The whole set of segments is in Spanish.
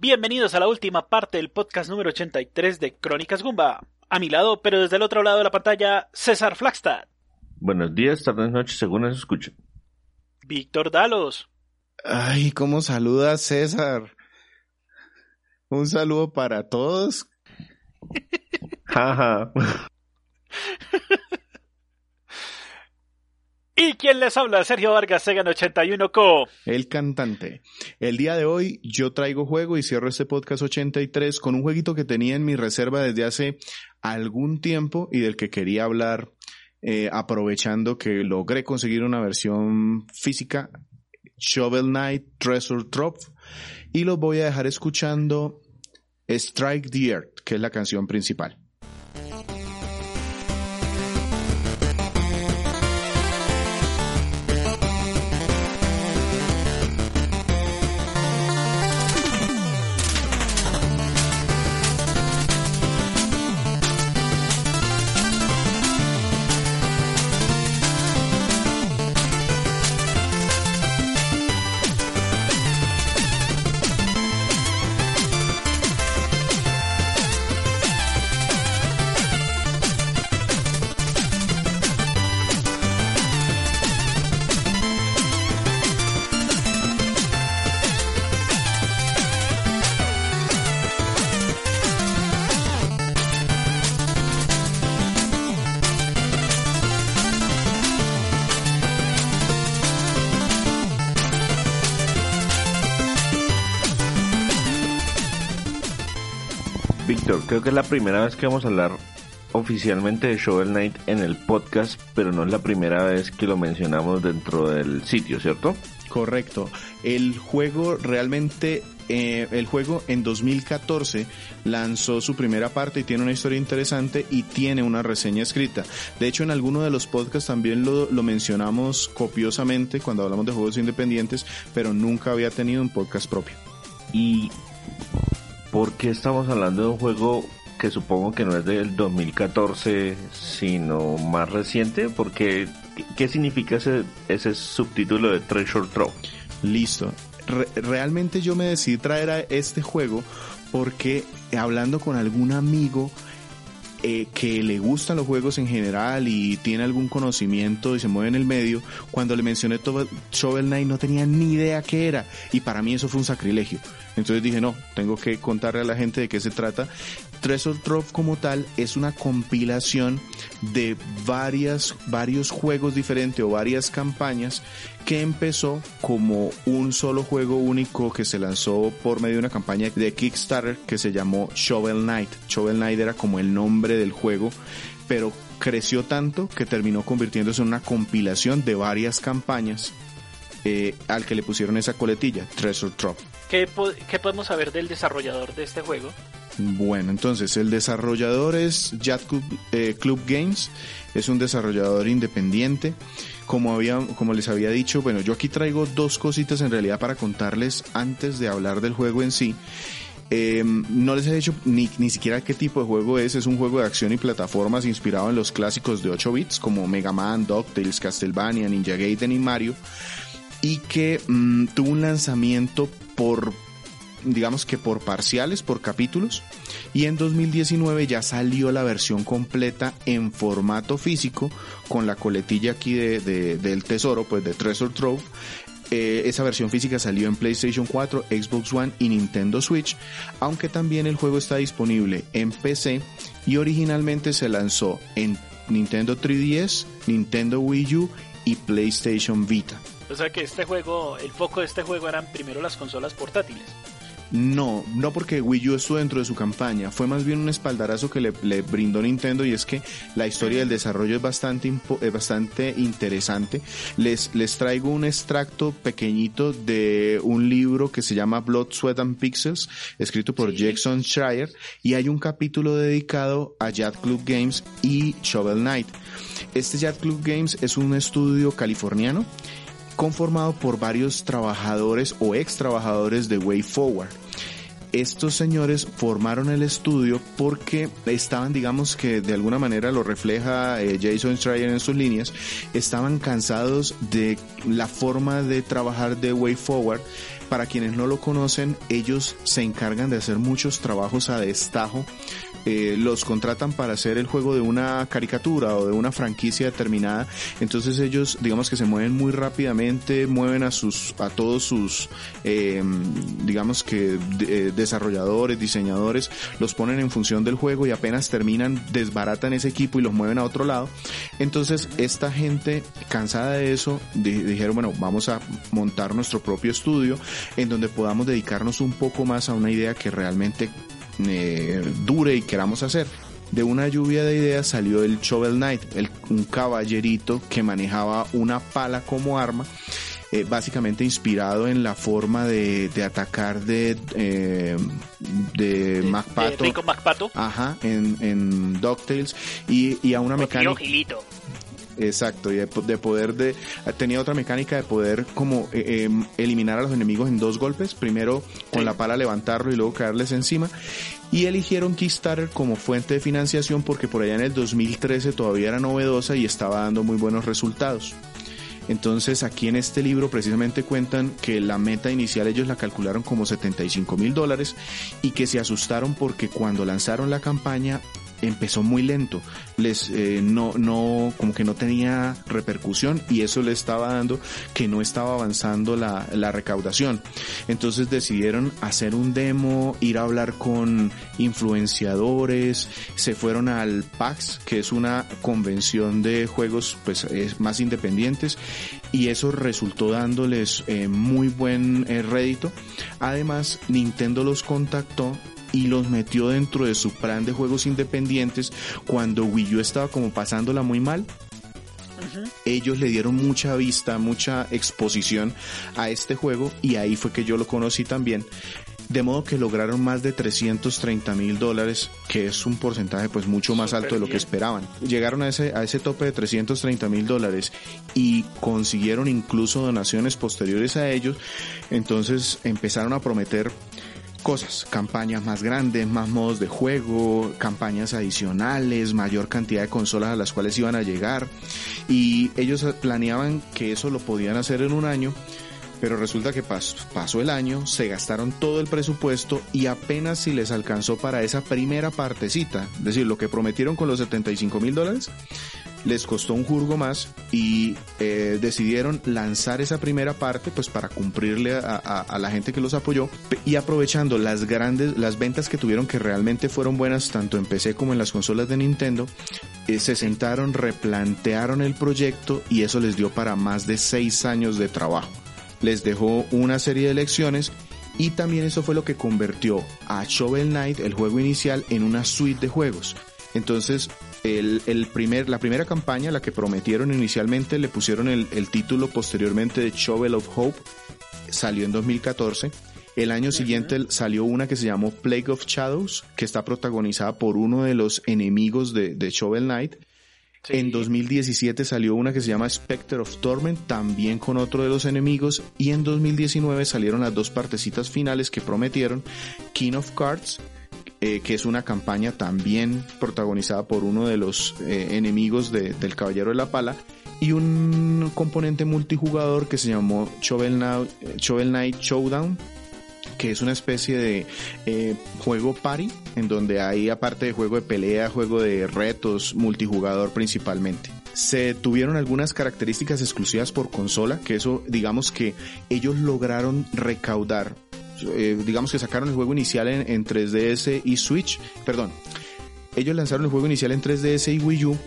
Bienvenidos a la última parte del podcast número 83 de Crónicas Gumba. A mi lado, pero desde el otro lado de la pantalla, César Flagstad. Buenos días, tardes, noches, según nos escuchen. Víctor Dalos. Ay, ¿cómo saluda César? Un saludo para todos. Jaja. ¿Y quién les habla? Sergio Vargas, Segan 81 Co. El cantante. El día de hoy yo traigo juego y cierro este podcast 83 con un jueguito que tenía en mi reserva desde hace algún tiempo y del que quería hablar eh, aprovechando que logré conseguir una versión física Shovel Knight Treasure Trove y los voy a dejar escuchando Strike the Earth, que es la canción principal. Víctor, creo que es la primera vez que vamos a hablar oficialmente de Shovel Knight en el podcast, pero no es la primera vez que lo mencionamos dentro del sitio, ¿cierto? Correcto. El juego realmente, eh, el juego en 2014 lanzó su primera parte y tiene una historia interesante y tiene una reseña escrita. De hecho, en alguno de los podcasts también lo, lo mencionamos copiosamente cuando hablamos de juegos independientes, pero nunca había tenido un podcast propio. ¿Y por qué estamos hablando de un juego que supongo que no es del 2014, sino más reciente? Porque, ¿qué significa ese, ese subtítulo de Treasure Trove? Listo. Re- realmente yo me decidí traer a este juego porque hablando con algún amigo eh, que le gustan los juegos en general y tiene algún conocimiento y se mueve en el medio, cuando le mencioné Shovel Knight no tenía ni idea qué era y para mí eso fue un sacrilegio. Entonces dije, no, tengo que contarle a la gente de qué se trata. Treasure Trove como tal es una compilación de varias, varios juegos diferentes o varias campañas que empezó como un solo juego único que se lanzó por medio de una campaña de Kickstarter que se llamó Shovel Knight. Shovel Knight era como el nombre del juego, pero creció tanto que terminó convirtiéndose en una compilación de varias campañas eh, al que le pusieron esa coletilla, Treasure Trove. ¿Qué, po- qué podemos saber del desarrollador de este juego? Bueno, entonces el desarrollador es Club, eh, Club Games, es un desarrollador independiente. Como, había, como les había dicho, bueno, yo aquí traigo dos cositas en realidad para contarles antes de hablar del juego en sí. Eh, no les he dicho ni, ni siquiera qué tipo de juego es. Es un juego de acción y plataformas inspirado en los clásicos de 8 bits como Mega Man, DuckTales, Castlevania, Ninja Gaiden y Mario. Y que mm, tuvo un lanzamiento por digamos que por parciales, por capítulos, y en 2019 ya salió la versión completa en formato físico, con la coletilla aquí de, de- del tesoro, pues de Treasure Trove. Eh, esa versión física salió en PlayStation 4, Xbox One y Nintendo Switch, aunque también el juego está disponible en PC y originalmente se lanzó en Nintendo 3DS, Nintendo Wii U y PlayStation Vita. O sea que este juego, el foco de este juego eran primero las consolas portátiles. No, no porque Wii U estuvo dentro de su campaña, fue más bien un espaldarazo que le, le brindó Nintendo y es que la historia del desarrollo es bastante, es bastante interesante. Les, les traigo un extracto pequeñito de un libro que se llama Blood, Sweat and Pixels, escrito por Jackson Schreier, y hay un capítulo dedicado a Yacht Club Games y Shovel Knight. Este Yacht Club Games es un estudio californiano conformado por varios trabajadores o ex trabajadores de Way Forward. Estos señores formaron el estudio porque estaban, digamos que de alguna manera lo refleja eh, Jason Schreier en sus líneas, estaban cansados de la forma de trabajar de Way Forward Para quienes no lo conocen, ellos se encargan de hacer muchos trabajos a destajo eh, los contratan para hacer el juego de una caricatura o de una franquicia determinada. Entonces ellos, digamos que se mueven muy rápidamente, mueven a sus, a todos sus, eh, digamos que eh, desarrolladores, diseñadores, los ponen en función del juego y apenas terminan, desbaratan ese equipo y los mueven a otro lado. Entonces esta gente, cansada de eso, dijeron, bueno, vamos a montar nuestro propio estudio en donde podamos dedicarnos un poco más a una idea que realmente eh, dure y queramos hacer. De una lluvia de ideas salió el Shovel Knight, el, un caballerito que manejaba una pala como arma. Eh, básicamente inspirado en la forma de, atacar de eh, de, MacPato. MacPato. Ajá, en, en DuckTales y, y a una mecánica. Exacto, y de, poder de... Tenía otra mecánica de poder como eh, em, eliminar a los enemigos en dos golpes, primero con la pala levantarlo y luego caerles encima. Y eligieron Kickstarter como fuente de financiación porque por allá en el 2013 todavía era novedosa y estaba dando muy buenos resultados. Entonces aquí en este libro precisamente cuentan que la meta inicial ellos la calcularon como 75 mil dólares y que se asustaron porque cuando lanzaron la campaña empezó muy lento, les eh, no no como que no tenía repercusión y eso le estaba dando que no estaba avanzando la, la recaudación. Entonces decidieron hacer un demo, ir a hablar con influenciadores, se fueron al PAX, que es una convención de juegos pues más independientes y eso resultó dándoles eh, muy buen eh, rédito. Además, Nintendo los contactó y los metió dentro de su plan de juegos independientes cuando Wii U estaba como pasándola muy mal. Ellos le dieron mucha vista, mucha exposición a este juego y ahí fue que yo lo conocí también. De modo que lograron más de 330 mil dólares, que es un porcentaje pues mucho más alto de lo que esperaban. Llegaron a ese, a ese tope de 330 mil dólares y consiguieron incluso donaciones posteriores a ellos. Entonces empezaron a prometer cosas, campañas más grandes, más modos de juego, campañas adicionales, mayor cantidad de consolas a las cuales iban a llegar. Y ellos planeaban que eso lo podían hacer en un año, pero resulta que pasó, el año, se gastaron todo el presupuesto y apenas si les alcanzó para esa primera partecita, es decir, lo que prometieron con los 75 mil dólares, les costó un jurgo más y eh, decidieron lanzar esa primera parte pues para cumplirle a, la gente que los apoyó y aprovechando las grandes las ventas que tuvieron que realmente fueron buenas tanto en PC como en las consolas de Nintendo eh, se sentaron replantearon el proyecto y eso les dio para más de seis años de trabajo les dejó una serie de lecciones y también eso fue lo que convirtió a Shovel Knight, el juego inicial, en una suite de juegos. Entonces, el, primer, la primera campaña, la que prometieron inicialmente, le pusieron el, título posteriormente de Shovel of Hope, salió en 2014. El año siguiente salió una que se llamó Plague of Shadows, que está protagonizada por uno de los enemigos de, Shovel Knight. En 2017 salió una que se llama Spectre of Torment, también con otro de los enemigos. Y en 2019 salieron las dos partecitas finales que prometieron, King of Cards, eh, que es una campaña también protagonizada por uno de los eh, enemigos del Caballero de la Pala, y un componente multijugador que se llamó Shovel Knight, Showdown, que es una especie de eh, juego party, en donde hay aparte de juego de pelea, juego de retos, multijugador principalmente. Se tuvieron algunas características exclusivas por consola, que eso digamos que ellos lograron recaudar eh, digamos que sacaron el juego inicial en, 3DS y Switch, perdón, ellos lanzaron el juego inicial en 3DS y Wii U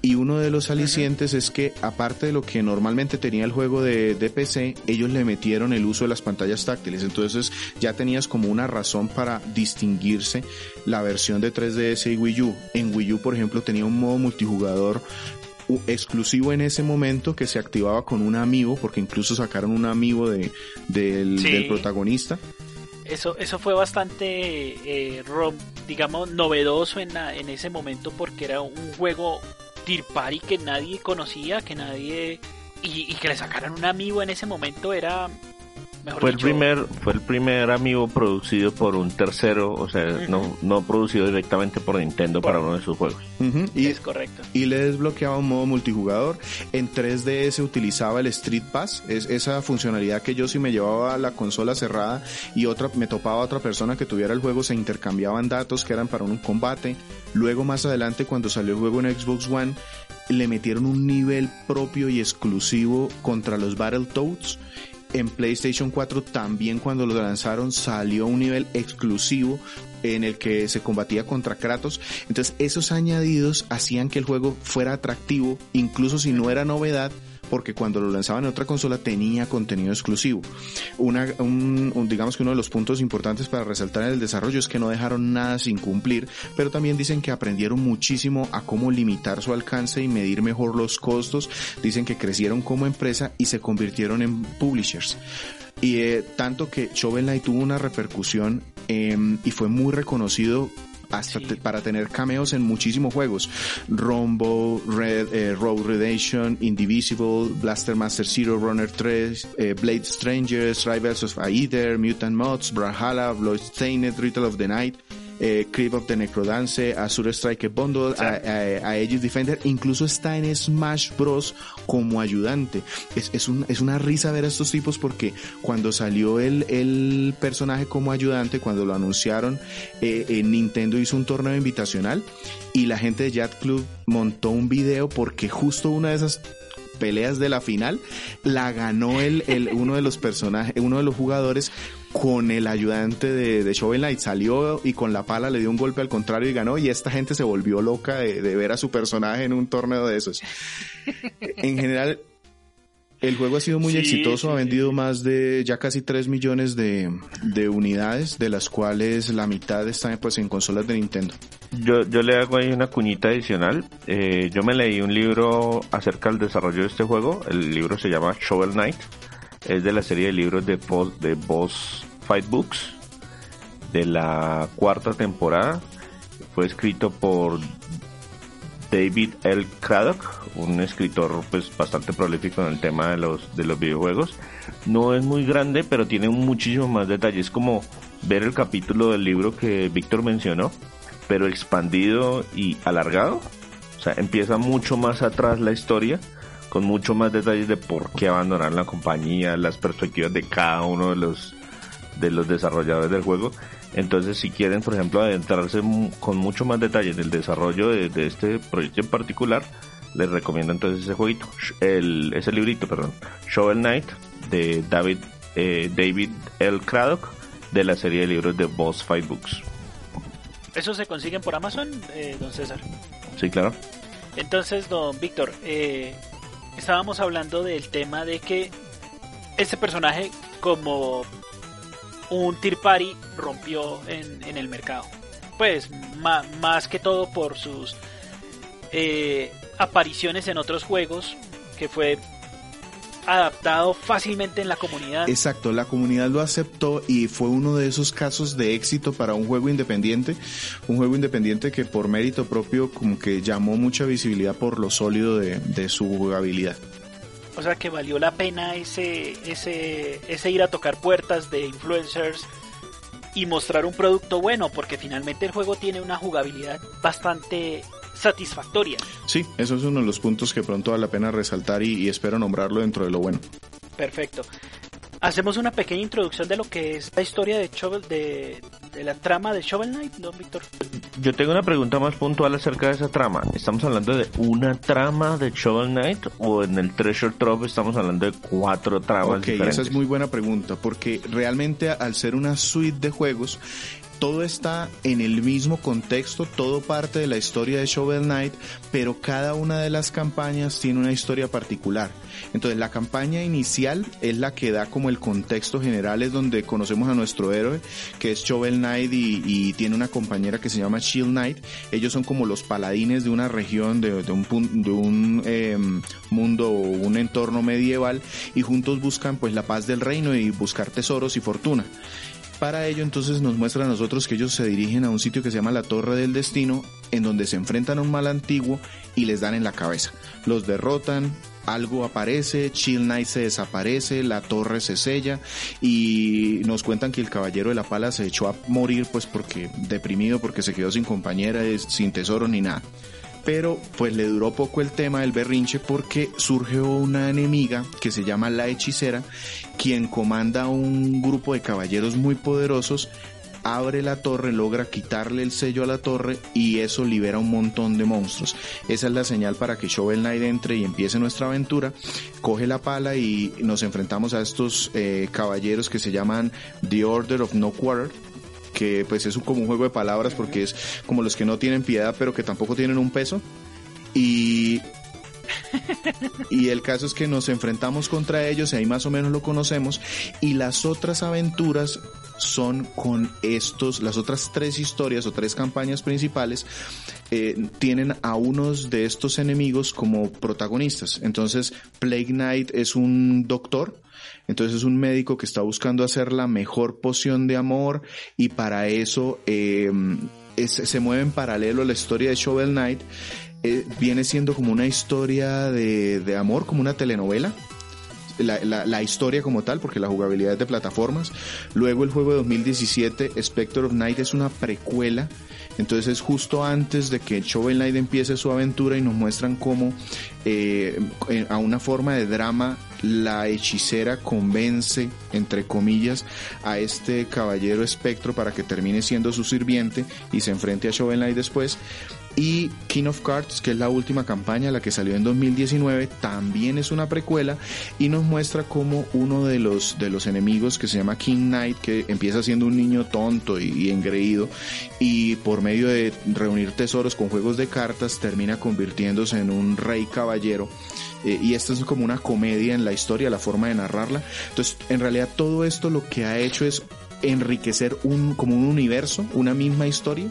y uno de los alicientes es que aparte de lo que normalmente tenía el juego de, de, PC, ellos le metieron el uso de las pantallas táctiles. Entonces ya tenías como una razón para distinguirse la versión de 3DS y Wii U. En Wii U, por ejemplo, tenía un modo multijugador exclusivo en ese momento que se activaba con un amigo, porque incluso sacaron un amigo de, del, protagonista. Eso, eso fue bastante, eh, digamos, novedoso en, en ese momento porque era un juego Tirpari que nadie conocía, que nadie... Y, que le sacaran un amigo en ese momento era fue el primer fue el primer amigo producido por un tercero o sea no no producido directamente por Nintendo para uno de sus juegos. Y, es correcto. y le desbloqueaba un modo multijugador. En 3DS utilizaba el Street Pass es esa funcionalidad que yo si me llevaba a la consola cerrada y otra me topaba a otra persona que tuviera el juego se intercambiaban datos que eran para un combate. Luego más adelante cuando salió el juego en Xbox One le metieron un nivel propio y exclusivo contra los Battletoads en PlayStation 4 también cuando lo lanzaron salió un nivel exclusivo en el que se combatía contra Kratos. Entonces esos añadidos hacían que el juego fuera atractivo, incluso si no era novedad, porque cuando lo lanzaban en otra consola tenía contenido exclusivo. Una, un, digamos que uno de los puntos importantes para resaltar en el desarrollo es que no dejaron nada sin cumplir, pero también dicen que aprendieron muchísimo a cómo limitar su alcance y medir mejor los costos. Dicen que crecieron como empresa y se convirtieron en publishers. Y eh, tanto que Shovel Knight tuvo una repercusión em, y fue muy reconocido hasta para tener cameos en muchísimos juegos. Rombo, Red, eh, Road Redemption, Indivisible, Blaster Master Zero, Runner 3, eh, Blade Strangers, Rivals of Aether, Mutant Mods, Brawlhalla, Bloodstained, Ritual of the Night, eh, Creep of the Necrodance, Azure Strike Bundle, a, Aegis Defender, incluso está en Smash Bros. como ayudante. Es, es, un, es una risa ver a estos tipos porque cuando salió el, el personaje como ayudante, cuando lo anunciaron, eh, Nintendo hizo un torneo invitacional y la gente de Yacht Club montó un video porque justo una de esas peleas de la final la ganó el, el uno de los personajes, uno de los jugadores con el ayudante de, de Shovel Knight. Salió y con la pala le dio un golpe al contrario y ganó. Y esta gente se volvió loca de, ver a su personaje en un torneo de esos. en general, el juego ha sido muy exitoso, ha vendido más de ya casi 3 millones de, de, unidades, de las cuales la mitad están pues en consolas de Nintendo. Yo, yo le hago ahí una cuñita adicional. Eh, yo me leí un libro acerca del desarrollo de este juego. El libro se llama Shovel Knight es de la serie de libros de, de Boss Fight Books de la cuarta temporada. Fue escrito por David L. Craddock, un escritor pues bastante prolífico en el tema de los de los videojuegos. No es muy grande, pero tiene muchísimo más detalles. Es como ver el capítulo del libro que Víctor mencionó, pero expandido y alargado. O sea, empieza mucho más atrás la historia con mucho más detalles de por qué abandonar la compañía, las perspectivas de cada uno de los de los desarrolladores del juego. Entonces, si quieren, por ejemplo, adentrarse con mucho más detalle en el desarrollo de, este proyecto en particular, les recomiendo entonces ese jueguito, el, ese librito, perdón, Shovel Knight de David eh, David L. Craddock de la serie de libros de Boss Fight Books. ¿Eso se consiguen por Amazon, eh, don César? Sí, claro. Entonces, don Víctor, eh, estábamos hablando del tema de que este personaje como un Tirpari rompió en, el mercado. Pues más que todo por sus eh, apariciones en otros juegos, que fue adaptado fácilmente en la comunidad. Exacto, la comunidad lo aceptó y fue uno de esos casos de éxito para un juego independiente, un juego independiente que por mérito propio como que llamó mucha visibilidad por lo sólido de, su jugabilidad. O sea que valió la pena ese, ese, ese ir a tocar puertas de influencers y mostrar un producto bueno, porque finalmente el juego tiene una jugabilidad bastante satisfactoria. Sí, eso es uno de los puntos que pronto vale la pena resaltar y, espero nombrarlo dentro de lo bueno. Perfecto. Hacemos una pequeña introducción de lo que es la historia de Shovel, de, la trama de Shovel Knight, ¿no, Víctor? Yo tengo una pregunta más puntual acerca de esa trama. ¿Estamos hablando de una trama de Shovel Knight o en el Treasure Trove estamos hablando de cuatro tramas Ok, esa es muy buena pregunta, porque realmente al ser una suite de juegos, todo está en el mismo contexto, todo parte de la historia de Shovel Knight, pero cada una de las campañas tiene una historia particular. Entonces la campaña inicial es la que da como el contexto general, es donde conocemos a nuestro héroe, que es Shovel Knight y, tiene una compañera que se llama Shield Knight. Ellos son como los paladines de una región, de, un, em, mundo o un entorno medieval y juntos buscan pues la paz del reino y buscar tesoros y fortuna. Para ello entonces nos muestra a nosotros que ellos se dirigen a un sitio que se llama la Torre del Destino, en donde se enfrentan a un mal antiguo y les dan en la cabeza. Los derrotan, algo aparece, Chill Knight se desaparece, la torre se sella y nos cuentan que el caballero de la pala se echó a morir pues porque deprimido porque se quedó sin compañera, sin tesoro ni nada. Pero pues le duró poco el tema del berrinche porque surgió una enemiga que se llama la hechicera, quien comanda un grupo de caballeros muy poderosos abre la torre, logra quitarle el sello a la torre y eso libera un montón de monstruos. Esa es la señal para que Shovel Knight entre y empiece nuestra aventura. Coge la pala y nos enfrentamos a estos eh, caballeros que se llaman The Order of No Quarter que pues es como un juego de palabras porque es como los que no tienen piedad pero que tampoco tienen un peso y y el caso es que nos enfrentamos contra ellos y ahí más o menos lo conocemos y las otras aventuras son con estos, las otras tres historias o tres campañas principales eh, tienen a unos de estos enemigos como protagonistas. Entonces, Plague Knight es un doctor, entonces es un médico que está buscando hacer la mejor poción de amor y para eso eh, se mueve en paralelo la historia de Shovel Knight. Eh, viene siendo como una historia de, de amor, como una telenovela la, la, historia como tal, porque la jugabilidad es de plataformas. Luego el juego de 2017, Spectre of Night, es una precuela. Entonces es justo antes de que Shovel Knight empiece su aventura y nos muestran cómo eh, a una forma de drama la hechicera convence, entre comillas, a este caballero espectro para que termine siendo su sirviente y se enfrente a Shovel Knight después. Y King of Cards, que es la última campaña, la que salió en 2019, también es una precuela y nos muestra cómo uno de los, de los enemigos que se llama King Knight, que empieza siendo un niño tonto y, engreído y por medio de reunir tesoros con juegos de cartas termina convirtiéndose en un rey caballero. Eh, y esto es como una comedia en la historia, la forma de narrarla. Entonces, en realidad todo esto lo que ha hecho es enriquecer un, como un universo, una misma historia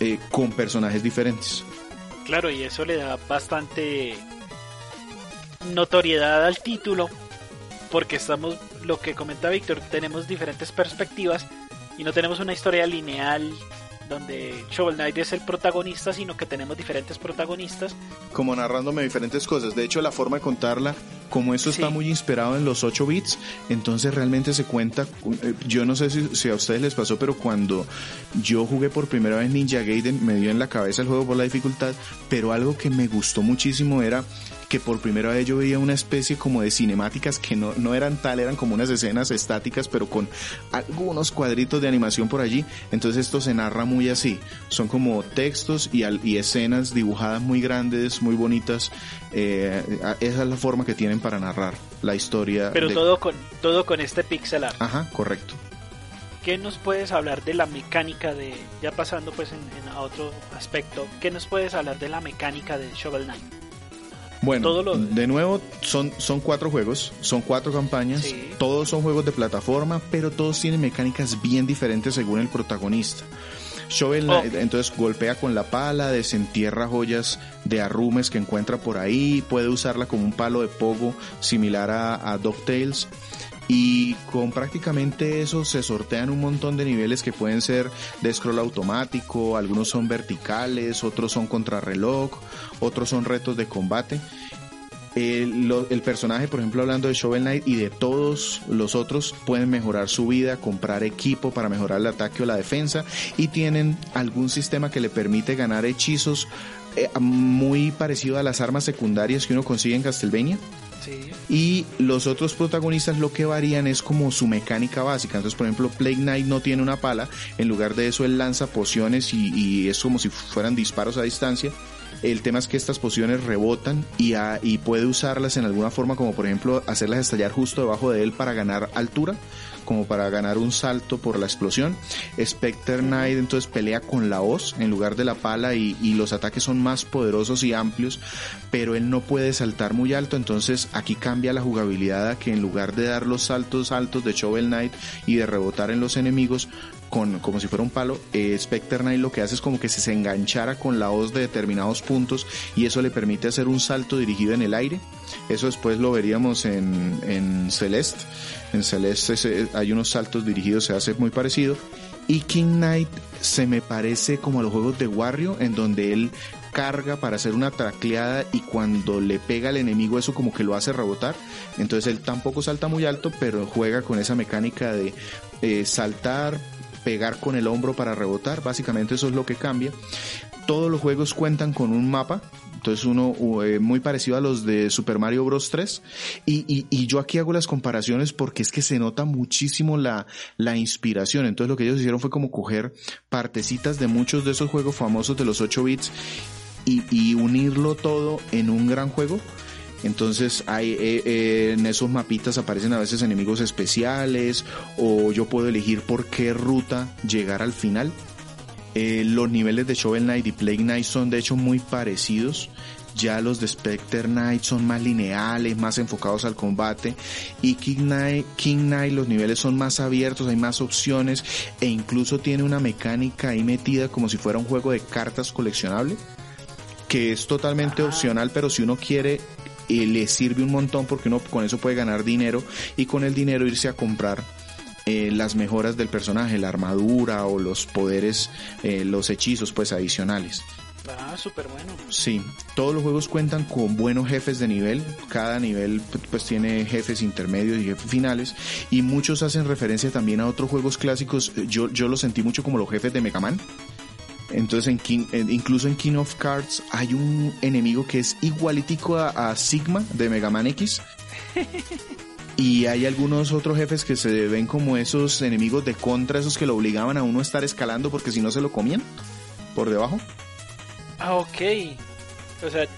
eh, con personajes diferentes. Claro, y eso le da bastante notoriedad al título, porque estamos, lo que comenta Víctor, tenemos diferentes perspectivas y no tenemos una historia lineal donde Shovel Knight es el protagonista, sino que tenemos diferentes protagonistas. Como narrándome diferentes cosas. De hecho, la forma de contarla, como eso está muy inspirado en los 8 bits, entonces realmente se cuenta. Eh, yo no sé si, si, a ustedes les pasó, pero cuando yo jugué por primera vez Ninja Gaiden, me dio en la cabeza el juego por la dificultad, pero algo que me gustó muchísimo era que por primera vez yo veía una especie como de cinemáticas que no, no eran tal, eran como unas escenas estáticas, pero con algunos cuadritos de animación por allí. Entonces esto se narra muy así. Son como textos y, y escenas dibujadas muy grandes, muy bonitas. Eh, esa es la forma que tienen para narrar la historia. Pero todo con todo con este pixel art. Ajá, correcto. ¿Qué nos puedes hablar de la mecánica de, ya pasando pues en, en a otro aspecto, qué nos puedes hablar de la mecánica de Shovel Knight? Bueno, de nuevo son, son cuatro juegos, son cuatro campañas, todos son juegos de plataforma, pero todos tienen mecánicas bien diferentes según el protagonista. Shovel oh. entonces golpea con la pala, desentierra joyas de arrumes que encuentra por ahí, puede usarla como un palo de pogo similar a, a DuckTales y con prácticamente eso se sortean un montón de niveles que pueden ser de scroll automático, algunos son verticales, otros son contrarreloj, otros son retos de combate. El, personaje, por ejemplo, hablando de Shovel Knight y de todos los otros, pueden mejorar su vida, comprar equipo para mejorar el ataque o la defensa y tienen algún sistema que le permite ganar hechizos eh, muy parecido a las armas secundarias que uno consigue en Castlevania. Y los otros protagonistas lo que varían es como su mecánica básica. Entonces, por ejemplo, Plague Knight no tiene una pala. En lugar de eso, él lanza pociones y, es como si fueran disparos a distancia. El tema es que estas pociones rebotan y, y puede usarlas en alguna forma, como por ejemplo hacerlas estallar justo debajo de él para ganar altura como para ganar un salto por la explosión. Specter Knight entonces pelea con la hoz en lugar de la pala y, los ataques son más poderosos y amplios, pero él no puede saltar muy alto, entonces aquí cambia la jugabilidad a que en lugar de dar los saltos altos de Shovel Knight y de rebotar en los enemigos, con, como si fuera un palo, eh, Specter Knight lo que hace es como que se enganchara con la hoz de determinados puntos y eso le permite hacer un salto dirigido en el aire Eso después lo veríamos en, Celeste. En Celeste hay unos saltos dirigidos, se hace muy parecido. Y King Knight se me parece como a los juegos de Wario, en donde él carga para hacer una tracleada y cuando le pega al enemigo eso como que lo hace rebotar. Entonces él tampoco salta muy alto, pero juega con esa mecánica de eh, saltar, pegar con el hombro para rebotar. Básicamente eso es lo que cambia. Todos los juegos cuentan con un mapa entonces uno eh, muy parecido a los de Super Mario Bros. 3. Y, y, yo aquí hago las comparaciones porque es que se nota muchísimo la, la inspiración. Entonces lo que ellos hicieron fue como coger partecitas de muchos de esos juegos famosos de los 8 bits y, y unirlo todo en un gran juego. Entonces hay, eh, eh, en esos mapitas aparecen a veces enemigos especiales o yo puedo elegir por qué ruta llegar al final. Eh, los niveles de Shovel Knight y Plague Knight son de hecho muy parecidos. Ya los de Specter Knight son más lineales, más enfocados al combate. Y King Knight, King Knight los niveles son más abiertos, hay más opciones e incluso tiene una mecánica ahí metida como si fuera un juego de cartas coleccionable que es totalmente opcional, pero si uno quiere eh, le sirve un montón porque uno con eso puede ganar dinero y con el dinero irse a comprar eh, las mejoras del personaje, la armadura o los poderes, eh, los hechizos pues adicionales. Ah, súper bueno. Sí, todos los juegos cuentan con buenos jefes de nivel, cada nivel pues tiene jefes intermedios y jefes finales y muchos hacen referencia también a otros juegos clásicos, yo, yo lo sentí mucho como los jefes de Mega Man. Entonces, en King, incluso en King of Cards hay un enemigo que es igualitico a, a Sigma de Mega Man X. Y hay algunos otros jefes que se ven como esos enemigos de contra, esos que lo obligaban a uno a estar escalando porque si no se lo comían por debajo. Ah, ok. O sea,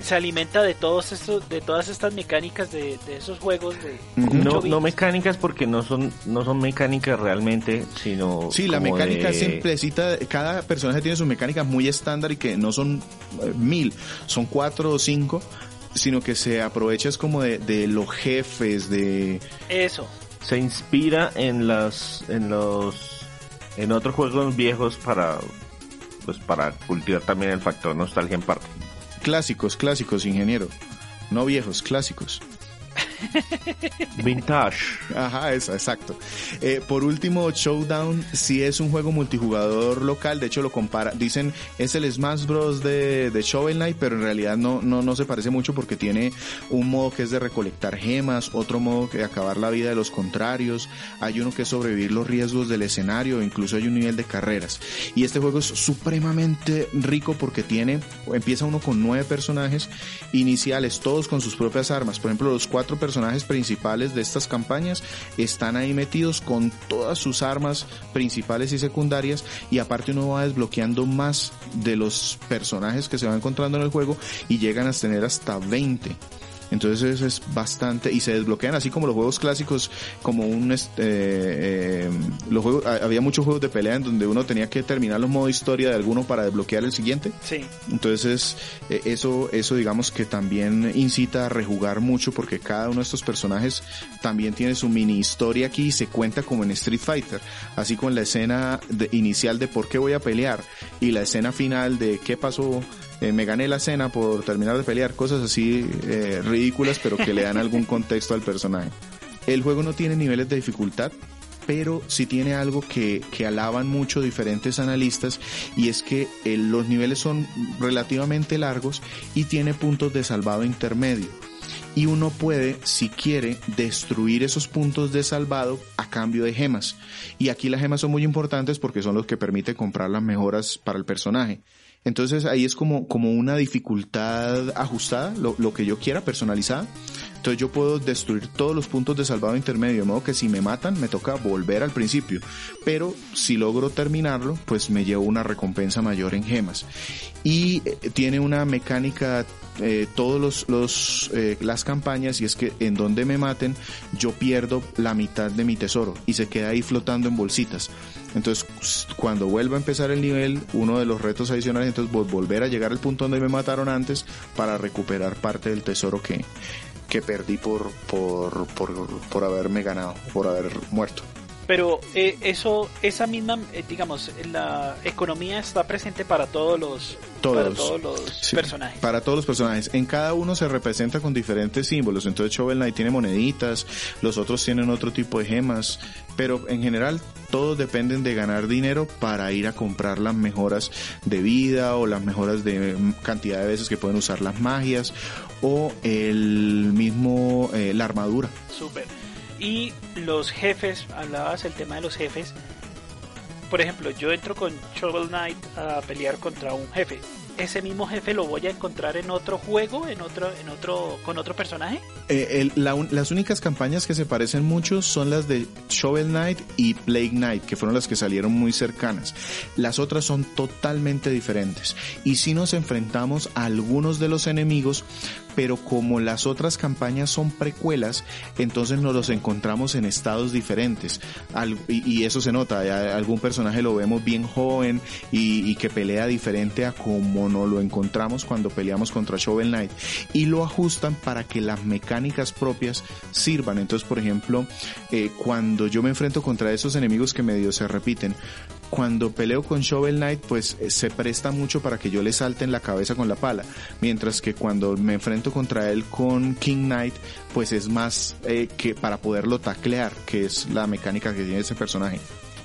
se alimenta de todos estos, de todas estas mecánicas de, esos juegos de no, no mecánicas porque no son, no son mecánicas realmente, sino sí la mecánica simplecita, cada personaje tiene sus mecánicas muy estándar y que no son eh, mil, son cuatro o cinco sino que se aprovecha es como de, los jefes, de... Eso. Se inspira en las, en los, en otros juegos viejos para, pues para cultivar también el factor nostalgia en parte. Clásicos, clásicos, ingeniero. No viejos, clásicos. Vintage. Ajá, eso, exacto. Eh, por último, Showdown sí es un juego multijugador local, de hecho lo compara, dicen es el Smash Bros de, de Shovel Knight, pero en realidad no, no, no se parece mucho porque tiene un modo que es de recolectar gemas, otro modo que de acabar la vida de los contrarios, hay uno que es sobrevivir los riesgos del escenario, incluso hay un nivel de carreras. Y este juego es supremamente rico porque tiene, empieza uno con nueve personajes iniciales, todos con sus propias armas, por ejemplo los cuatro personajes personajes principales de estas campañas están ahí metidos con todas sus armas principales y secundarias y aparte uno va desbloqueando más de los personajes que se van encontrando en el juego y llegan a tener hasta 20. Entonces es bastante y se desbloquean así como los juegos clásicos, como un este, eh, los juegos había muchos juegos de pelea en donde uno tenía que terminar los modos historia de alguno para desbloquear el siguiente. Sí. Entonces eh, eso eso digamos que también incita a rejugar mucho porque cada uno de estos personajes también tiene su mini historia aquí y se cuenta como en Street Fighter, así con la escena de, inicial de por qué voy a pelear y la escena final de qué pasó eh, me gané la cena por terminar de pelear, cosas así eh, ridículas, pero que le dan algún contexto al personaje. El juego no tiene niveles de dificultad, pero sí tiene algo que, que alaban mucho diferentes analistas y es que eh, los niveles son relativamente largos y tiene puntos de salvado intermedio. Y uno puede, si quiere, destruir esos puntos de salvado a cambio de gemas. Y aquí las gemas son muy importantes porque son los que permiten comprar las mejoras para el personaje. Entonces ahí es como, como una dificultad ajustada, lo, lo, que yo quiera, personalizada. Entonces yo puedo destruir todos los puntos de salvado intermedio, de modo que si me matan me toca volver al principio. Pero si logro terminarlo, pues me llevo una recompensa mayor en gemas. Y eh, tiene una mecánica eh, todos los, eh, las campañas y es que en donde me maten yo pierdo la mitad de mi tesoro y se queda ahí flotando en bolsitas. Entonces, cuando vuelva a empezar el nivel, uno de los retos adicionales, entonces volver a llegar al punto donde me mataron antes para recuperar parte del tesoro que, que perdí por, por, por, por haberme ganado, por haber muerto. Pero eh, eso, esa misma, eh, digamos, la economía está presente para todos los, para todos los personajes. Para todos los personajes. En cada uno se representa con diferentes símbolos. Entonces Shovel Knight tiene moneditas, los otros tienen otro tipo de gemas, pero en general todos dependen de ganar dinero para ir a comprar las mejoras de vida o las mejoras de cantidad de veces que pueden usar las magias o el mismo eh, la armadura. Súper. Y los jefes, hablabas el tema de los jefes. Por ejemplo, yo entro con Shovel Knight a pelear contra un jefe ese mismo jefe lo voy a encontrar en otro juego, en otro, en otro, con otro personaje? Eh, las únicas campañas que se parecen mucho son las de Shovel Knight y Plague Knight, que fueron las que salieron muy cercanas. Las otras son totalmente diferentes. Y si nos enfrentamos a algunos de los enemigos, pero como las otras campañas son precuelas, entonces nos los encontramos en estados diferentes. y, eso se nota, algún personaje lo vemos bien joven y, que pelea diferente a como no lo encontramos cuando peleamos contra Shovel Knight y lo ajustan para que las mecánicas propias sirvan. Entonces, por ejemplo, eh, cuando yo me enfrento contra esos enemigos que medio se repiten, cuando peleo con Shovel Knight, pues eh, se presta mucho para que yo le salte en la cabeza con la pala. Mientras que cuando me enfrento contra él con King Knight, pues es más eh, que para poderlo taclear, que es la mecánica que tiene ese personaje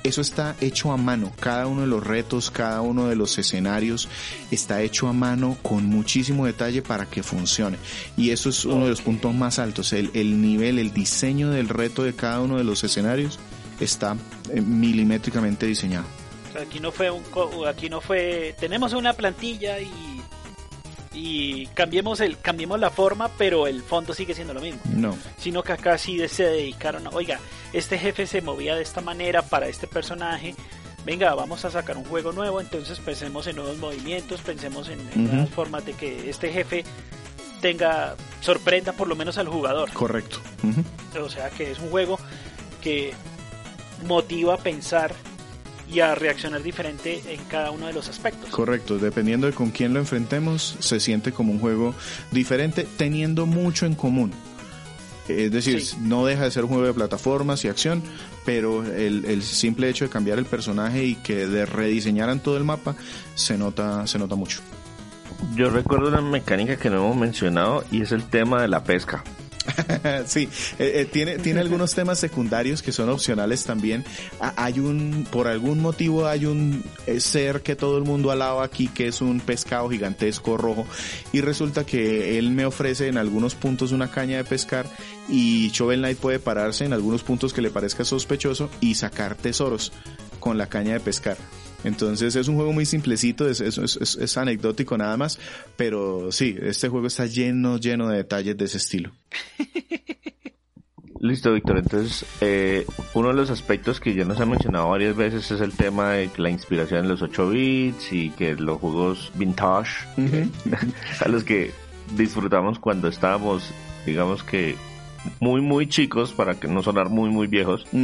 eso está hecho a mano. Cada uno de los retos, cada uno de los escenarios está hecho a mano con muchísimo detalle para que funcione. Y eso es uno de los puntos más altos. El, el nivel, el diseño del reto de cada uno de los escenarios está eh, milimétricamente diseñado. Aquí no fue un, aquí no fue, tenemos una plantilla y y cambiemos el cambiemos la forma, pero el fondo sigue siendo lo mismo. No. Sino que acá sí se dedicaron, oiga, este jefe se movía de esta manera para este personaje. Venga, vamos a sacar un juego nuevo, entonces pensemos en nuevos movimientos, pensemos en, nuevas formas de que este jefe tenga sorprenda por lo menos al jugador. Correcto. O sea que es un juego que motiva a pensar y a reaccionar diferente en cada uno de los aspectos. Correcto, dependiendo de con quién lo enfrentemos, se siente como un juego diferente, teniendo mucho en común. Es decir, no deja de ser un juego de plataformas y acción, pero el, el, simple hecho de cambiar el personaje y que de rediseñaran todo el mapa se nota, se nota mucho. Yo recuerdo una mecánica que no hemos mencionado y es el tema de la pesca. sí, eh, eh, tiene, tiene algunos temas secundarios que son opcionales también. hay un, por algún motivo hay un eh, ser que todo el mundo alaba aquí que es un pescado gigantesco rojo y resulta que él me ofrece en algunos puntos una caña de pescar y Shovel Knight puede pararse en algunos puntos que le parezca sospechoso y sacar tesoros con la caña de pescar. Entonces es un juego muy simplecito, es, es, es, anecdótico nada más, pero sí, este juego está lleno, lleno de detalles de ese estilo. Listo, Víctor. Entonces, eh, uno de los aspectos que ya nos ha mencionado varias veces es el tema de la inspiración en los 8 bits y que los juegos vintage, a los que disfrutamos cuando estábamos, digamos que, muy, muy chicos, para que no sonar muy, muy viejos.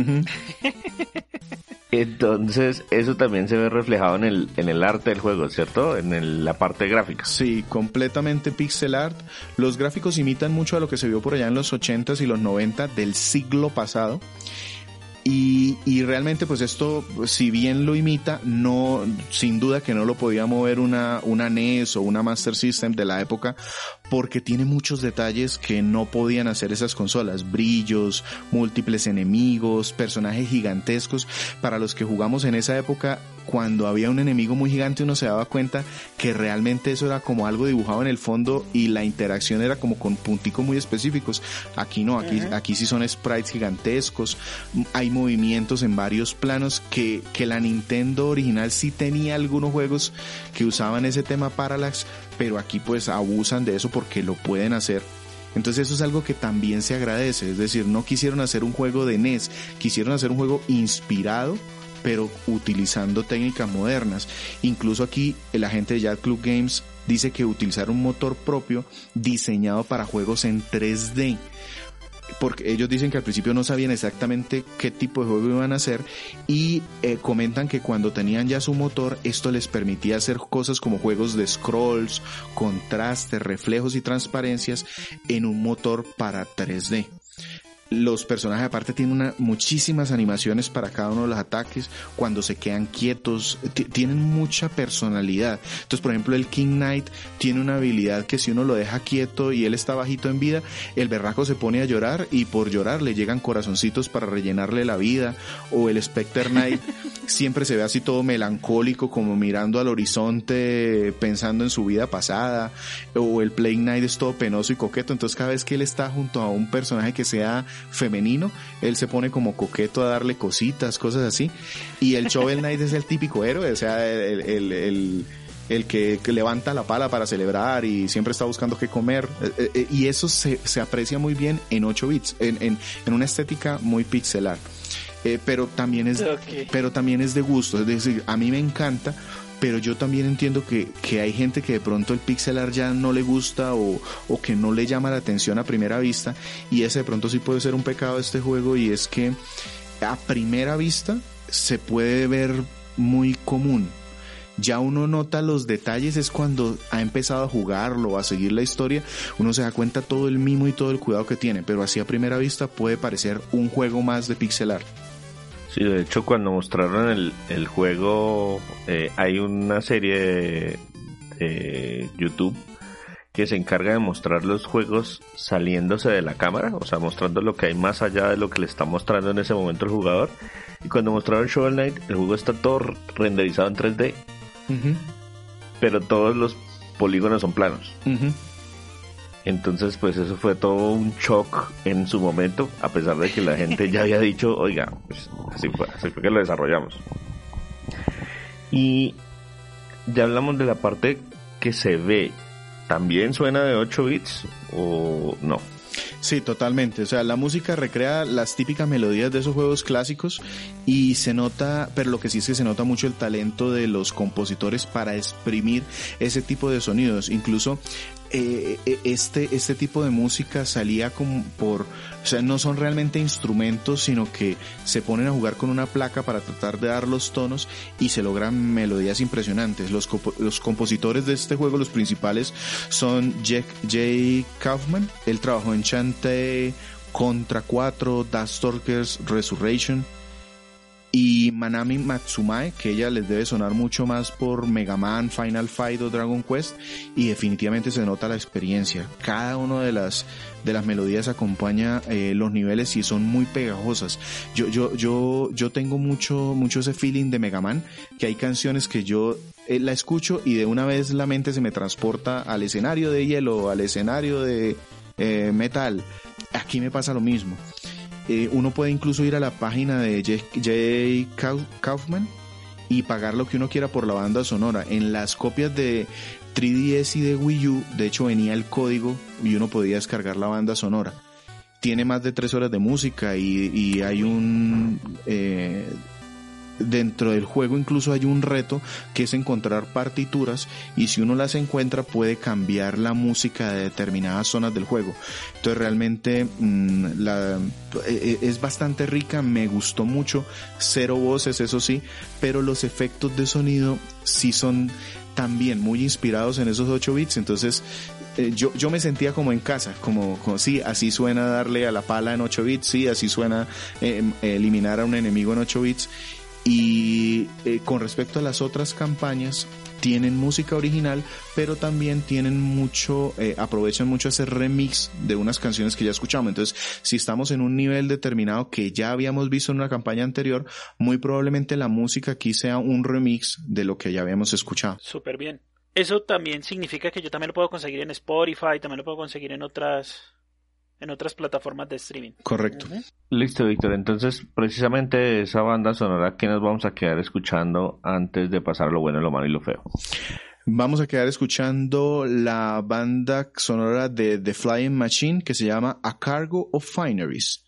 Entonces, eso también se ve reflejado en el, en el arte del juego, ¿cierto? En la parte gráfica. Sí, completamente pixel art. Los gráficos imitan mucho a lo que se vio por allá en los 80s y los 90 del siglo pasado. Y, y, realmente pues esto, si bien lo imita, no, sin duda que no lo podía mover una, una NES o una Master System de la época porque tiene muchos detalles que no podían hacer esas consolas, brillos, múltiples enemigos, personajes gigantescos. Para los que jugamos en esa época, cuando había un enemigo muy gigante uno se daba cuenta que realmente eso era como algo dibujado en el fondo y la interacción era como con punticos muy específicos. Aquí no, aquí, aquí sí son sprites gigantescos, hay movimientos en varios planos que, que la Nintendo original sí tenía algunos juegos que usaban ese tema parallax, pero aquí pues abusan de eso porque lo pueden hacer. Entonces eso es algo que también se agradece, es decir, no quisieron hacer un juego de NES, quisieron hacer un juego inspirado pero utilizando técnicas modernas. Incluso aquí el agente de Yacht Club Games dice que utilizar un motor propio diseñado para juegos en 3D porque ellos dicen que al principio no sabían exactamente qué tipo de juego iban a hacer y eh, comentan que cuando tenían ya su motor esto les permitía hacer cosas como juegos de scrolls, contrastes, reflejos y transparencias en un motor para 3D. Los personajes aparte tienen una, muchísimas animaciones para cada uno de los ataques, cuando se quedan quietos, tienen mucha personalidad. Entonces, por ejemplo, el King Knight tiene una habilidad que si uno lo deja quieto y él está bajito en vida, el berraco se pone a llorar y por llorar le llegan corazoncitos para rellenarle la vida. O el Specter Knight siempre se ve así todo melancólico, como mirando al horizonte, pensando en su vida pasada. O el Plague Knight es todo penoso y coqueto. Entonces, cada vez que él está junto a un personaje que sea femenino, él se pone como coqueto a darle cositas, cosas así. Y el Shovel Knight es el típico héroe, o sea, el, el, el, que, levanta la pala para celebrar y siempre está buscando qué comer. Eh, eh, eh, y eso se, se aprecia muy bien en 8 bits, en, en, en una estética muy pixelar. pero también es pero también es de gusto es decir a mí me encanta pero yo también entiendo que, que, hay gente que de pronto el pixel art ya no le gusta o, o, que no le llama la atención a primera vista y ese de pronto sí puede ser un pecado de este juego y es que a primera vista se puede ver muy común. Ya uno nota los detalles es cuando ha empezado a jugarlo, a seguir la historia, uno se da cuenta todo el mimo y todo el cuidado que tiene, pero así a primera vista puede parecer un juego más de pixel art. Sí, de hecho cuando mostraron el, el juego eh, hay una serie de, YouTube que se encarga de mostrar los juegos saliéndose de la cámara, o sea, mostrando lo que hay más allá de lo que le está mostrando en ese momento el jugador. Y cuando mostraron Shovel Knight, el juego está todo renderizado en 3D, pero todos los polígonos son planos. Entonces, pues eso fue todo un shock en su momento, a pesar de que la gente ya había dicho, oiga, pues así fue, así fue que lo desarrollamos. Y ya hablamos de la parte que se ve. ¿También suena de 8 bits o no? Sí, totalmente. O sea, la música recrea las típicas melodías de esos juegos clásicos y se nota, pero lo que sí es que se nota mucho el talento de los compositores para exprimir ese tipo de sonidos. Incluso eh, eh, este, este tipo de música salía como por, o sea, no son realmente instrumentos, sino que se ponen a jugar con una placa para tratar de dar los tonos y se logran melodías impresionantes. Los, los compositores de este juego, los principales, son Jack J. Kaufman, él trabajó en Chante, Contra 4, Stalkers Resurrection, y Manami Matsumae, que ella les debe sonar mucho más por Mega Man, Final Fight o Dragon Quest, y definitivamente se nota la experiencia. Cada una de las de las melodías acompaña eh, los niveles y son muy pegajosas. Yo yo yo yo tengo mucho mucho ese feeling de Mega Man, que hay canciones que yo eh, la escucho y de una vez la mente se me transporta al escenario de hielo, al escenario de eh, metal. Aquí me pasa lo mismo. Eh, uno puede incluso ir a la página de J. Kaufman y pagar lo que uno quiera por la banda sonora. En las copias de 3DS y de Wii U, de hecho venía el código y uno podía descargar la banda sonora. Tiene más de tres horas de música y, hay un eh, dentro del juego incluso hay un reto que es encontrar partituras y si uno las encuentra puede cambiar la música de determinadas zonas del juego. Entonces realmente mm, la, e, e, es bastante rica, me gustó mucho, cero voces eso sí, pero los efectos de sonido sí son también muy inspirados en esos 8 bits, entonces eh, yo, yo me sentía como en casa, como, como, sí, así suena darle a la pala en 8 bits, sí, así suena eh, eliminar a un enemigo en 8 bits y eh, con respecto a las otras campañas, tienen música original, pero también tienen mucho, eh, aprovechan mucho ese remix de unas canciones que ya escuchamos. Entonces, si estamos en un nivel determinado que ya habíamos visto en una campaña anterior, muy probablemente la música aquí sea un remix de lo que ya habíamos escuchado. Súper bien. Eso también significa que yo también lo puedo conseguir en Spotify, también lo puedo conseguir en otras en otras plataformas de streaming. Correcto. Listo, Víctor. Entonces, precisamente esa banda sonora que nos vamos a quedar escuchando antes de pasar lo bueno, lo malo y lo feo. Vamos a quedar escuchando la banda sonora de The Flying Machine que se llama A Cargo of Fineries.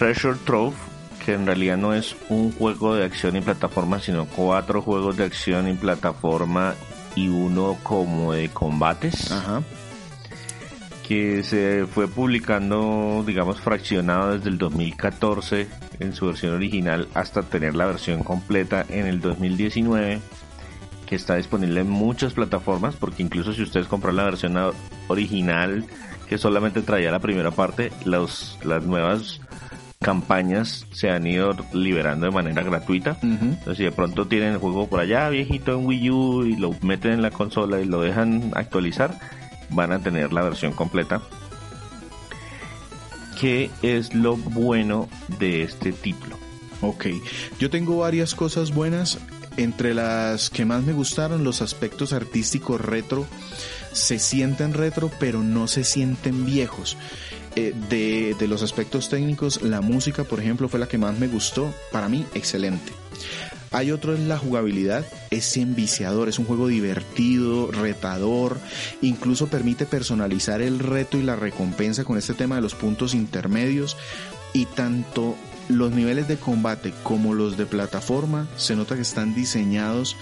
Treasure Trove, que en realidad no es un juego de acción y plataforma, sino cuatro juegos de acción y plataforma y uno como de combates. Ajá. que se fue publicando, digamos, fraccionado desde el 2014 en su versión original hasta tener la versión completa en el 2019, que está disponible en muchas plataformas, porque incluso si ustedes compran la versión original que solamente traía la primera parte, los, las nuevas campañas se han ido liberando de manera gratuita. Entonces, si de pronto tienen el juego por allá viejito en Wii U y lo meten en la consola y lo dejan actualizar, van a tener la versión completa. ¿Qué es lo bueno de este título? Ok, yo tengo varias cosas buenas. Entre las que más me gustaron, los aspectos artísticos retro se sienten retro, pero no se sienten viejos. Eh, de, de los aspectos técnicos, la música, por ejemplo, fue la que más me gustó. Para mí, excelente. Hay otro es la jugabilidad, es enviciador, es un juego divertido, retador, incluso permite personalizar el reto y la recompensa con este tema de los puntos intermedios y tanto los niveles de combate como los de plataforma se nota que están diseñados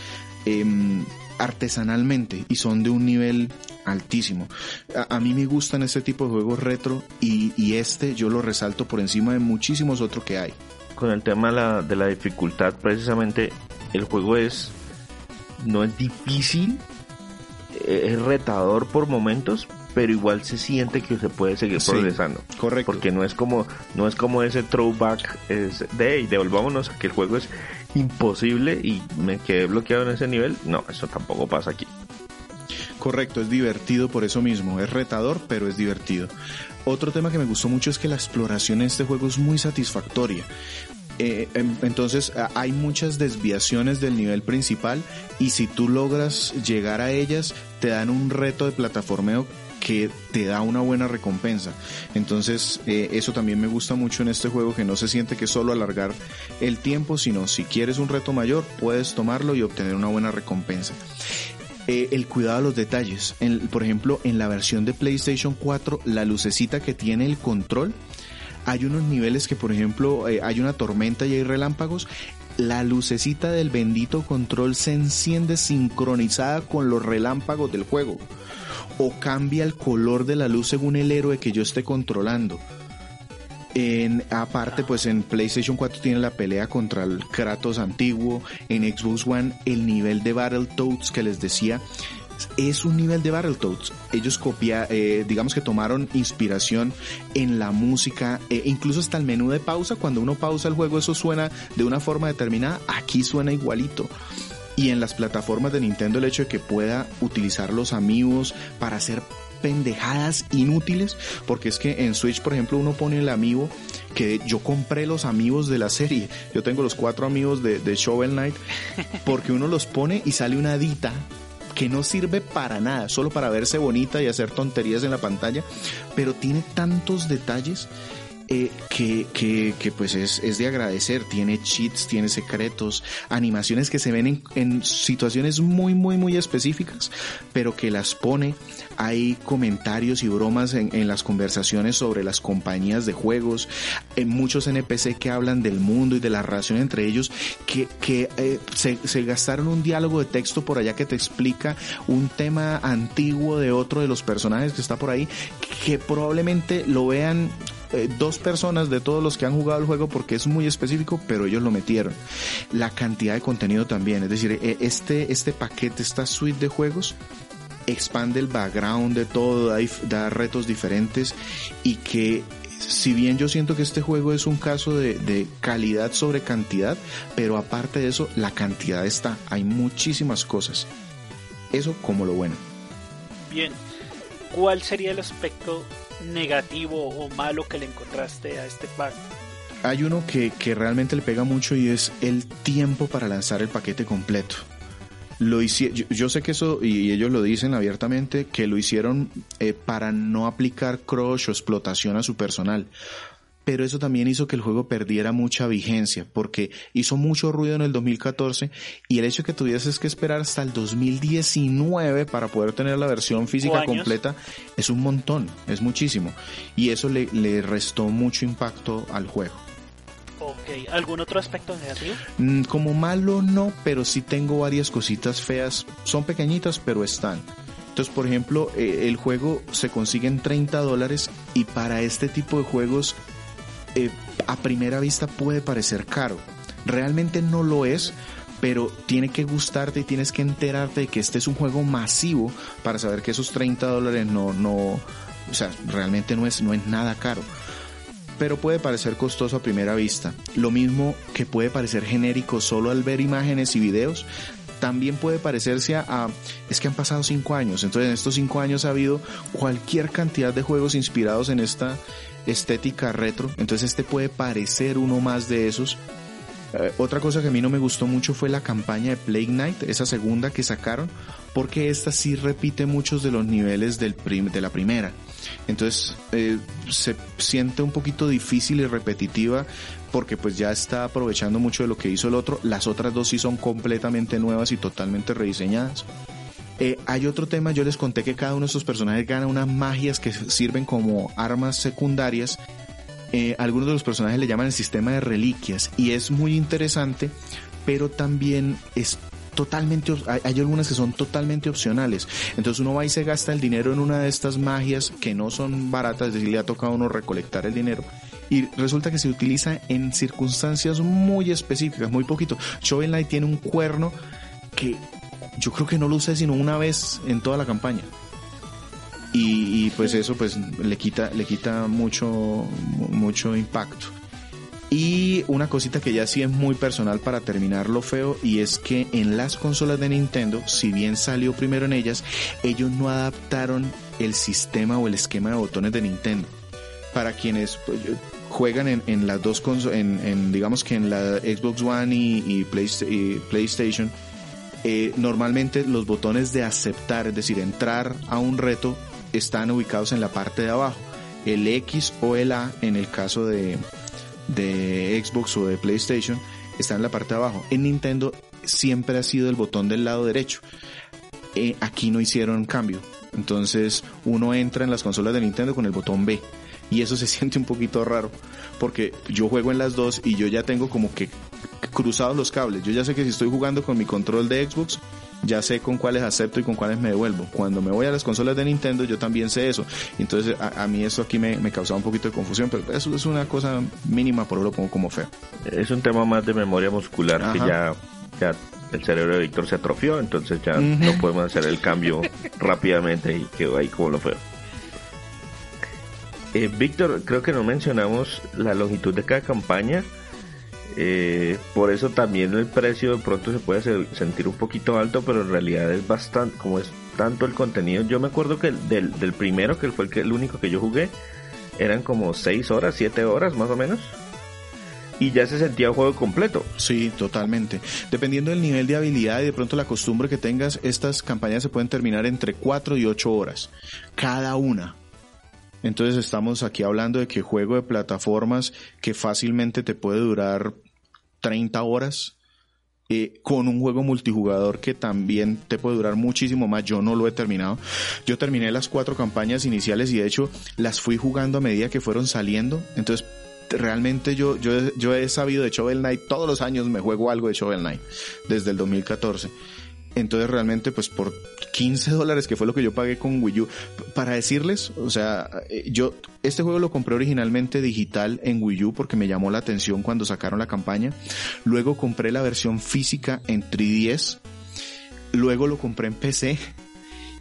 em, artesanalmente y son de un nivel altísimo. A, a mí me gustan este tipo de juegos retro y, y este yo lo resalto por encima de muchísimos otros que hay. Con el tema de la, de la dificultad, precisamente el juego es no es difícil, eh, es retador por momentos, pero igual se siente que se puede seguir Sí, progresando. Correcto. porque no es como no es como ese throwback es de "Hey, devolvámonos a que el juego es imposible y me quedé bloqueado en ese nivel no eso tampoco pasa aquí Correcto, es divertido por eso mismo. Es retador, pero es divertido. Otro tema que me gustó mucho es que la exploración en este juego es muy satisfactoria. Eh, entonces hay muchas desviaciones del nivel principal y si tú logras llegar a ellas te dan un reto de plataformeo que te da una buena recompensa. Entonces eh, eso también me gusta mucho en este juego que no se siente que solo alargar el tiempo, sino si quieres un reto mayor puedes tomarlo y obtener una buena recompensa eh, el cuidado de los detalles. Por ejemplo, en la versión de PlayStation 4, la lucecita que tiene el control, hay unos niveles que, por ejemplo, eh, hay una tormenta y hay relámpagos. La lucecita del bendito control se enciende sincronizada con los relámpagos del juego. O cambia el color de la luz según el héroe que yo esté controlando. En, aparte, pues en PlayStation 4 tiene la pelea contra el Kratos antiguo. En Xbox One, el nivel de Battletoads que les decía es un nivel de Battletoads. Ellos copia, eh, digamos que tomaron inspiración en la música, eh, incluso hasta el menú de pausa. Cuando uno pausa el juego, eso suena de una forma determinada. Aquí suena igualito. Y en las plataformas de Nintendo el hecho de que pueda utilizar los amigos para hacer pendejadas inútiles, porque es que en Switch, por ejemplo, uno pone el amigo que yo compré los amigos de la serie. Yo tengo los cuatro amigos de, de Shovel Knight, porque uno los pone y sale una dita que no sirve para nada, solo para verse bonita y hacer tonterías en la pantalla, pero tiene tantos detalles eh, que, que, que, pues es, es, de agradecer. Tiene cheats, tiene secretos, animaciones que se ven en, en, situaciones muy, muy, muy específicas, pero que las pone. Hay comentarios y bromas en, en las conversaciones sobre las compañías de juegos, en muchos NPC que hablan del mundo y de la relación entre ellos, que, que eh, se, se gastaron un diálogo de texto por allá que te explica un tema antiguo de otro de los personajes que está por ahí, que probablemente lo vean eh, dos personas de todos los que han jugado el juego porque es muy específico, pero ellos lo metieron. La cantidad de contenido también, es decir, eh, este, este paquete, esta suite de juegos expande el background de todo, da, da retos diferentes y que si bien yo siento que este juego es un caso de, de, calidad sobre cantidad, pero aparte de eso, la cantidad está. Hay muchísimas cosas. Eso como lo bueno. Bien, ¿cuál sería el aspecto negativo o malo que le encontraste a este pack? Hay uno que, que realmente le pega mucho y es el tiempo para lanzar el paquete completo. Lo hice, yo, sé que eso, y ellos lo dicen abiertamente, que lo hicieron eh, para no aplicar crush o explotación a su personal. Pero eso también hizo que el juego perdiera mucha vigencia, porque hizo mucho ruido en el 2014 y el hecho de que tuvieses que esperar hasta el 2019 para poder tener la versión física completa es un montón, es muchísimo. Y eso le, le restó mucho impacto al juego. Ok, ¿algún otro aspecto negativo? Mm, como malo no, pero sí tengo varias cositas feas. Son pequeñitas, pero están. Entonces, por ejemplo, eh, el juego se consigue en 30 dólares y para este tipo de juegos eh, a primera vista puede parecer caro. Realmente no lo es, pero tiene que gustarte y tienes que enterarte de que este es un juego masivo para saber que esos 30 dólares no, no, o sea, realmente no es, no es nada caro. Pero puede parecer costoso a primera vista. Lo mismo que puede parecer genérico solo al ver imágenes y videos, también puede parecerse a, es que han pasado cinco años, entonces en estos cinco años ha habido cualquier cantidad de juegos inspirados en esta estética retro, entonces este puede parecer uno más de esos. Eh, otra cosa que a mí no me gustó mucho fue la campaña de Plague Knight, esa segunda que sacaron, porque esta sí repite muchos de los niveles del de la primera. Entonces eh, se siente un poquito difícil y repetitiva porque pues ya está aprovechando mucho de lo que hizo el otro. Las otras dos sí son completamente nuevas y totalmente rediseñadas. Eh, hay otro tema, yo les conté que cada uno de estos personajes gana unas magias que sirven como armas secundarias. Eh, algunos de los personajes le llaman el sistema de reliquias y es muy interesante, pero también es totalmente, hay, algunas que son totalmente opcionales. Entonces uno va y se gasta el dinero en una de estas magias que no son baratas, es decir, le ha tocado a uno recolectar el dinero y resulta que se utiliza en circunstancias muy específicas, muy poquito. Shovel Knight tiene un cuerno que yo creo que no lo usé sino una vez en toda la campaña. Y, pues eso pues le quita, le quita mucho, mucho impacto. Y una cosita que ya sí es muy personal para terminar lo feo y es que en las consolas de Nintendo, si bien salió primero en ellas, ellos no adaptaron el sistema o el esquema de botones de Nintendo. Para quienes pues, juegan en, las dos consolas, en, digamos que en la Xbox One y, PlayStation, eh, normalmente los botones de aceptar, es decir, entrar a un reto, están ubicados en la parte de abajo. El X o el A, en el caso de, de Xbox o de PlayStation, está en la parte de abajo. En Nintendo siempre ha sido el botón del lado derecho. Eh, aquí no hicieron cambio. Entonces uno entra en las consolas de Nintendo con el botón B y eso se siente un poquito raro porque yo juego en las dos y yo ya tengo como que cruzados los cables. Yo ya sé que si estoy jugando con mi control de Xbox, ya sé con cuáles acepto y con cuáles me devuelvo. Cuando me voy a las consolas de Nintendo, yo también sé eso. Entonces, a, mí eso aquí me, me causaba un poquito de confusión, pero eso es una cosa mínima, por lo pongo como feo. Es un tema más de memoria muscular que ya, ya el cerebro de Víctor se atrofió, entonces ya no podemos hacer el cambio rápidamente y quedó ahí como lo feo. Eh, Víctor, creo que no mencionamos la longitud de cada campaña. Eh, por eso también el precio de pronto se puede sentir un poquito alto, pero en realidad es bastante, como es tanto el contenido. Yo me acuerdo que del, del primero, que fue el, que, el único que yo jugué, eran como 6 horas, 7 horas más o menos. Y ya se sentía un juego completo. Sí, totalmente. Dependiendo del nivel de habilidad y de pronto la costumbre que tengas, estas campañas se pueden terminar entre 4 y 8 horas. Cada una. Entonces estamos aquí hablando de que juego de plataformas que fácilmente te puede durar 30 horas, eh, con un juego multijugador que también te puede durar muchísimo más. Yo no lo he terminado. Yo terminé las cuatro campañas iniciales y de hecho las fui jugando a medida que fueron saliendo. Entonces realmente yo, yo, yo he sabido de Shovel Knight, todos los años me juego algo de Shovel Knight, desde el 2014. Entonces realmente pues por 15 dólares que fue lo que yo pagué con Wii U, para decirles, o sea, eh, yo este juego lo compré originalmente digital en Wii U porque me llamó la atención cuando sacaron la campaña. Luego compré la versión física en 3DS. Luego lo compré en PC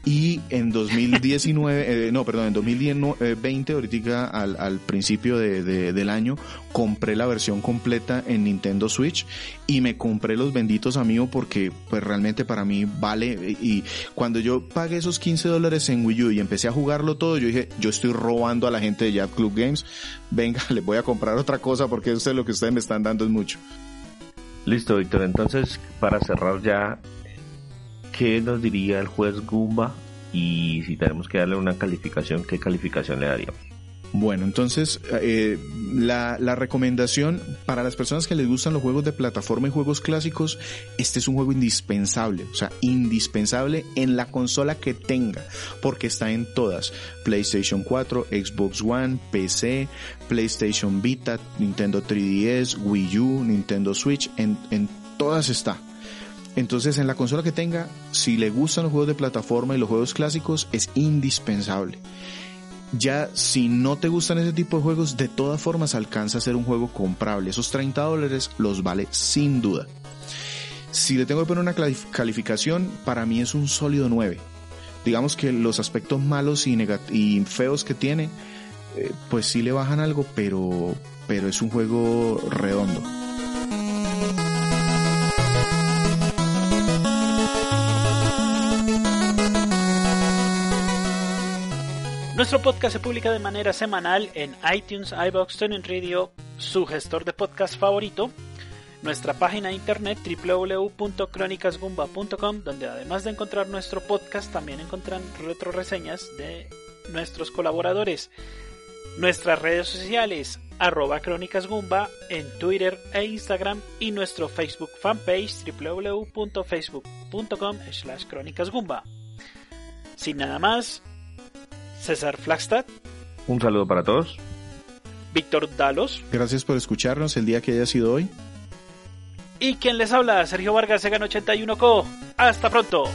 y en 2019, eh, no, perdón, en 2020, ahorita al, al principio de, del año, compré la versión completa en Nintendo Switch y me compré los benditos amigos porque pues realmente para mí vale y cuando yo pagué esos 15 dólares en Wii U y empecé a jugarlo todo, yo dije, yo estoy robando a la gente de Jab Club Games, venga, les voy a comprar otra cosa porque eso es lo que ustedes me están dando es mucho. Listo, Víctor. Entonces, para cerrar ya ¿qué nos diría el juez Gumba? Y si tenemos que darle una calificación, ¿qué calificación le daríamos? Bueno, entonces eh, la, la, recomendación para las personas que les gustan los juegos de plataforma y juegos clásicos, este es un juego indispensable, o sea, indispensable en la consola que tenga, porque está en todas, PlayStation 4, Xbox One, PC, PlayStation Vita, Nintendo 3DS, Wii U, Nintendo Switch, en, en todas está. Entonces, en la consola que tenga, si le gustan los juegos de plataforma y los juegos clásicos, es indispensable. Ya si no te gustan ese tipo de juegos, de todas formas alcanza a ser un juego comprable. Esos 30 dólares los vale sin duda. Si le tengo que poner una calificación, para mí es un sólido 9. Digamos que los aspectos malos y, feos que tiene, eh, pues sí le bajan algo, pero, pero es un juego redondo. Nuestro podcast se publica de manera semanal en iTunes, iBox, TuneIn Radio, su gestor de podcast favorito, nuestra página de internet www.cronicasgumba.com, donde además de encontrar nuestro podcast, también encuentran retroreseñas de nuestros colaboradores. Nuestras redes sociales, arroba crónicasgumba en Twitter e Instagram y nuestro Facebook fanpage www.facebook.com slash. Sin nada más, César Flagstad. Un saludo para todos. Víctor Dalos. Gracias por escucharnos el día que haya sido hoy. Y quien les habla, Sergio Vargas, Segan 81 Co. Hasta pronto.